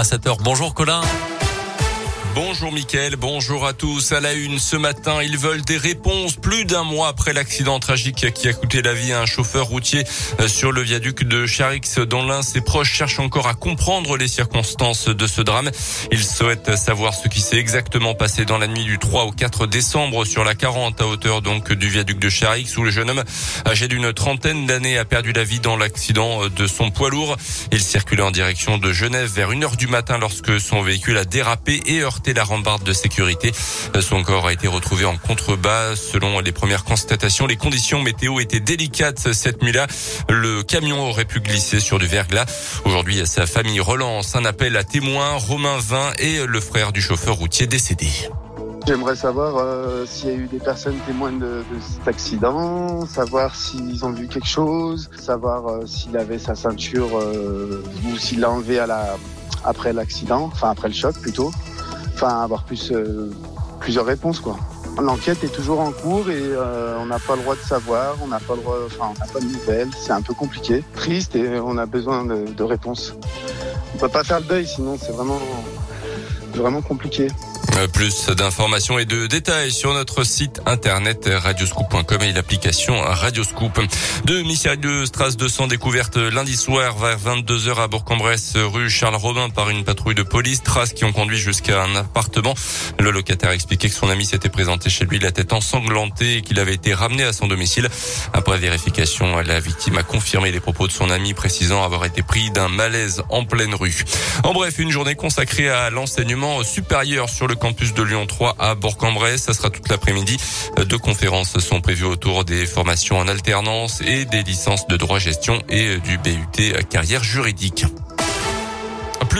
à 7h. Bonjour Colin. Bonjour Mickaël, bonjour à tous. À la une ce matin, ils veulent des réponses plus d'un mois après l'accident tragique qui a coûté la vie à un chauffeur routier euh, sur le viaduc de Charix dont l'un ses proches cherchent encore à comprendre les circonstances de ce drame. Ils souhaitent savoir ce qui s'est exactement passé dans la nuit du 3 au 4 décembre sur la 40 à hauteur donc du viaduc de Charix où le jeune homme âgé d'une trentaine d'années a perdu la vie dans l'accident de son poids lourd. Il circulait en direction de Genève vers 1 heure du matin lorsque son véhicule a dérapé et heurté la rambarde de sécurité. Son corps a été retrouvé en contrebas. Selon les premières constatations, les conditions météo étaient délicates cette nuit-là. Le camion aurait pu glisser sur du verglas. Aujourd'hui, sa famille relance un appel à témoins. Romain Vin et le frère du chauffeur routier décédé. J'aimerais savoir euh, s'il y a eu des personnes témoins de, cet accident, savoir s'ils ont vu quelque chose, savoir euh, s'il avait sa ceinture euh, ou s'il l'a enlevé à la, après l'accident, enfin après le choc plutôt enfin avoir euh, plusieurs réponses quoi. L'enquête est toujours en cours et euh, on n'a pas le droit de savoir, on n'a pas le de nouvelles, c'est un peu compliqué, triste et on a besoin de, réponses. On peut pas faire le deuil sinon c'est vraiment compliqué. Euh, plus d'informations et de détails sur notre site internet radioscoop.com et l'application Radioscoop. Deux mystérieux strass de sang découvertes lundi soir vers 22h à Bourg-en-Bresse, rue Charles Robin par une patrouille de police. Traces qui ont conduit jusqu'à un appartement. Le locataire a expliqué que son ami s'était présenté chez lui la tête ensanglantée et qu'il avait été ramené à son domicile. Après vérification, la victime a confirmé les propos de son ami précisant avoir été pris d'un malaise en pleine rue. En bref, une journée consacrée à l'enseignement supérieur sur le campus de Lyon 3 à Bourg-en-Bresse. Ça sera toute l'après-midi. Deux conférences sont prévues autour des formations en alternance et des licences de droit gestion et du BUT carrière juridique.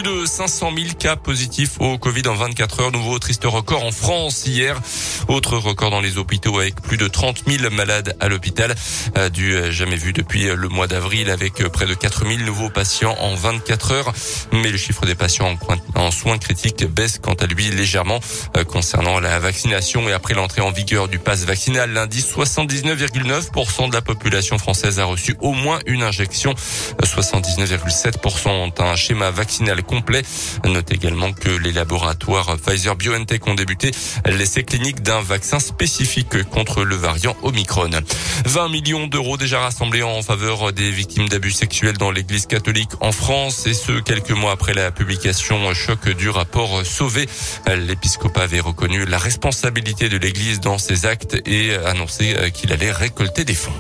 Plus de 500 000 cas positifs au Covid en 24 heures. Nouveau triste record en France hier. Autre record dans les hôpitaux avec plus de 30 000 malades à l'hôpital. Du jamais vu depuis le mois d'avril avec près de 4 000 nouveaux patients en 24 heures. Mais le chiffre des patients en soins critiques baisse quant à lui légèrement concernant la vaccination et après l'entrée en vigueur du pass vaccinal lundi 79,9% de la population française a reçu au moins une injection 79,7% ont un schéma vaccinal complet. Note également que les laboratoires Pfizer BioNTech ont débuté l'essai clinique d'un vaccin spécifique contre le variant Omicron. 20 millions d'euros déjà rassemblés en faveur des victimes d'abus sexuels dans l'église catholique en France et ce quelques mois après la publication choc du rapport Sauvé. L'épiscopat avait reconnu la responsabilité de l'église dans ses actes et annoncé qu'il allait récolter des fonds.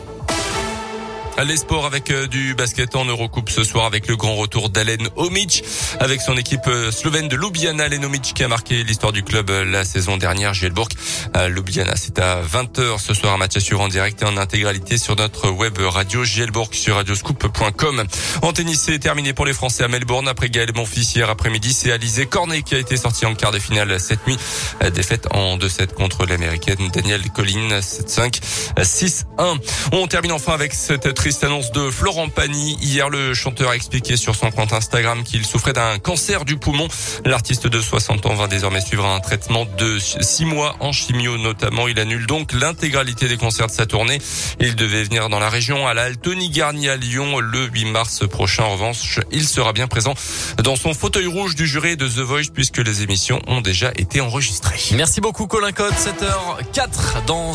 Les sports avec du basket en Eurocoupe ce soir avec le grand retour d'Alen Omic avec son équipe slovène de Ljubljana. Alen Omic qui a marqué l'histoire du club la saison dernière. Gielbourg, Ljubljana, c'est à 20h ce soir un match à en direct et en intégralité sur notre web radio Gielbourg sur radioscoop.com. En tennis, c'est terminé pour les Français à Melbourne après Gaël Monfils hier après-midi. C'est Alizé Cornet qui a été sorti en quart de finale cette nuit. Défaite en 2-7 contre l'américaine Danielle Collin 7-5, 6-1. On termine enfin avec cette triste annonce de Florent Pagny. Hier, le chanteur a expliqué sur son compte Instagram qu'il souffrait d'un cancer du poumon. L'artiste de 60 ans va désormais suivre un traitement de 6 mois en chimio notamment. Il annule donc l'intégralité des concerts de sa tournée. Il devait venir dans la région à la Tony Garnier à Lyon le 8 mars prochain. En revanche, il sera bien présent dans son fauteuil rouge du jury de The Voice puisque les émissions ont déjà été enregistrées. Merci beaucoup Colin Code, 7h04 dans